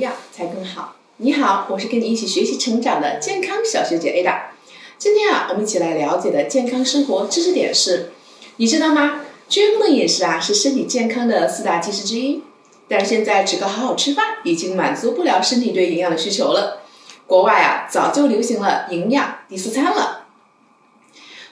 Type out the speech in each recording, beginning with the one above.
样才更好。你好，我是跟你一起学习成长的健康小学姐 Ada。今天啊，我们一起来了解的健康生活知识点是：你知道吗？均衡的饮食啊，是身体健康的四大基石之一。但是现在只靠好好吃饭，已经满足不了身体对营养的需求了。国外啊，早就流行了营养第四餐了。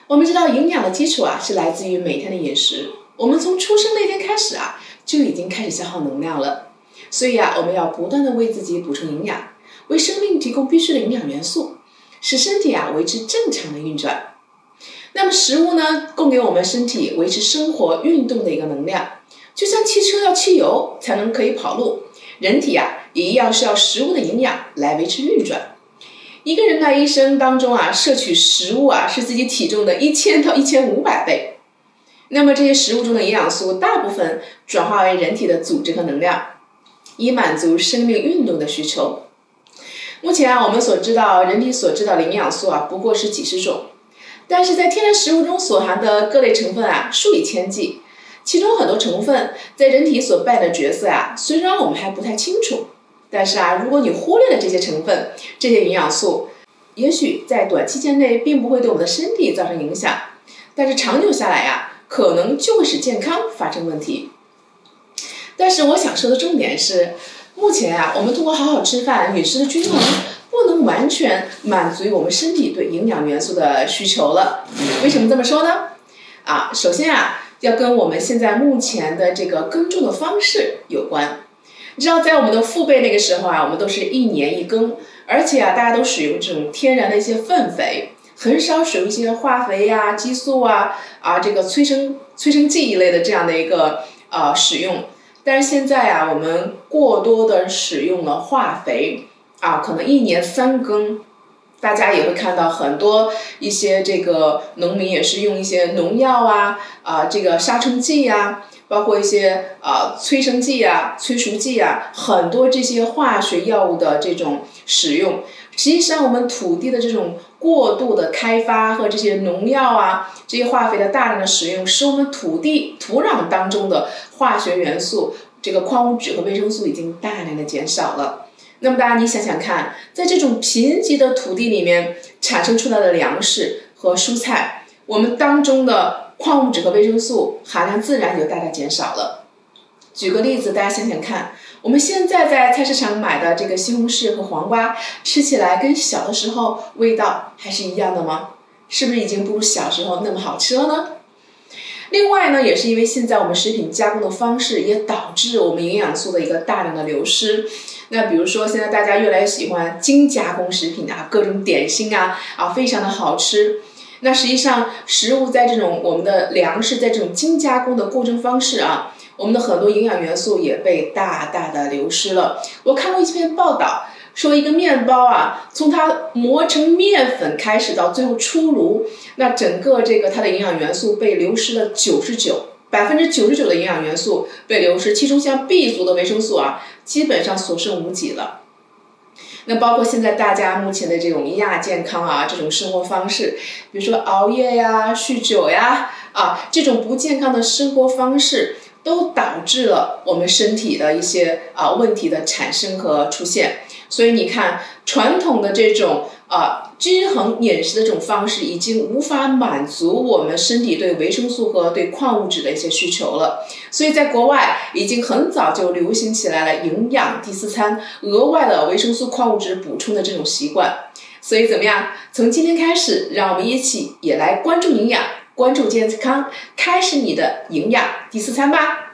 我们知道，营养的基础啊，是来自于每天的饮食。我们从出生那天开始啊，就已经开始消耗能量了。所以啊，我们要不断的为自己补充营养，为生命提供必需的营养元素，使身体啊维持正常的运转。那么食物呢，供给我们身体维持生活运动的一个能量，就像汽车要汽油才能可以跑路，人体啊也一样需要食物的营养来维持运转。一个人的一生当中啊，摄取食物啊是自己体重的一千到一千五百倍。那么这些食物中的营养素大部分转化为人体的组织和能量。以满足生命运动的需求。目前啊，我们所知道人体所知道的营养素啊，不过是几十种，但是在天然食物中所含的各类成分啊，数以千计。其中很多成分在人体所扮演的角色啊，虽然我们还不太清楚，但是啊，如果你忽略了这些成分、这些营养素，也许在短期间内并不会对我们的身体造成影响，但是长久下来呀，可能就会使健康发生问题。但是我想说的重点是，目前啊，我们通过好好吃饭、饮食的均衡，不能完全满足于我们身体对营养元素的需求了。为什么这么说呢？啊，首先啊，要跟我们现在目前的这个耕种的方式有关。你知道，在我们的父辈那个时候啊，我们都是一年一耕，而且啊，大家都使用这种天然的一些粪肥，很少使用一些化肥呀、激素啊、啊这个催生催生剂一类的这样的一个呃使用。但是现在啊，我们过多的使用了化肥啊，可能一年三更，大家也会看到很多一些这个农民也是用一些农药啊啊，这个杀虫剂呀，包括一些啊催生剂啊、催熟剂啊，很多这些化学药物的这种使用。实际上，我们土地的这种过度的开发和这些农药啊、这些化肥的大量的使用，使我们土地土壤当中的化学元素、这个矿物质和维生素已经大量的减少了。那么，大家你想想看，在这种贫瘠的土地里面产生出来的粮食和蔬菜，我们当中的矿物质和维生素含量自然就大大减少了。举个例子，大家想想看。我们现在在菜市场买的这个西红柿和黄瓜，吃起来跟小的时候味道还是一样的吗？是不是已经不如小时候那么好吃了呢？另外呢，也是因为现在我们食品加工的方式，也导致我们营养素的一个大量的流失。那比如说，现在大家越来越喜欢精加工食品啊，各种点心啊，啊，非常的好吃。那实际上，食物在这种我们的粮食在这种精加工的过程方式啊。我们的很多营养元素也被大大的流失了。我看过一篇报道，说一个面包啊，从它磨成面粉开始到最后出炉，那整个这个它的营养元素被流失了九十九，百分之九十九的营养元素被流失，其中像 B 族的维生素啊，基本上所剩无几了。那包括现在大家目前的这种亚健康啊，这种生活方式，比如说熬夜呀、酗酒呀，啊，这种不健康的生活方式。都导致了我们身体的一些啊问题的产生和出现，所以你看，传统的这种啊均衡饮食的这种方式已经无法满足我们身体对维生素和对矿物质的一些需求了。所以在国外已经很早就流行起来了营养第四餐，额外的维生素、矿物质补充的这种习惯。所以怎么样？从今天开始，让我们一起也来关注营养。关注健康，开始你的营养第四餐吧。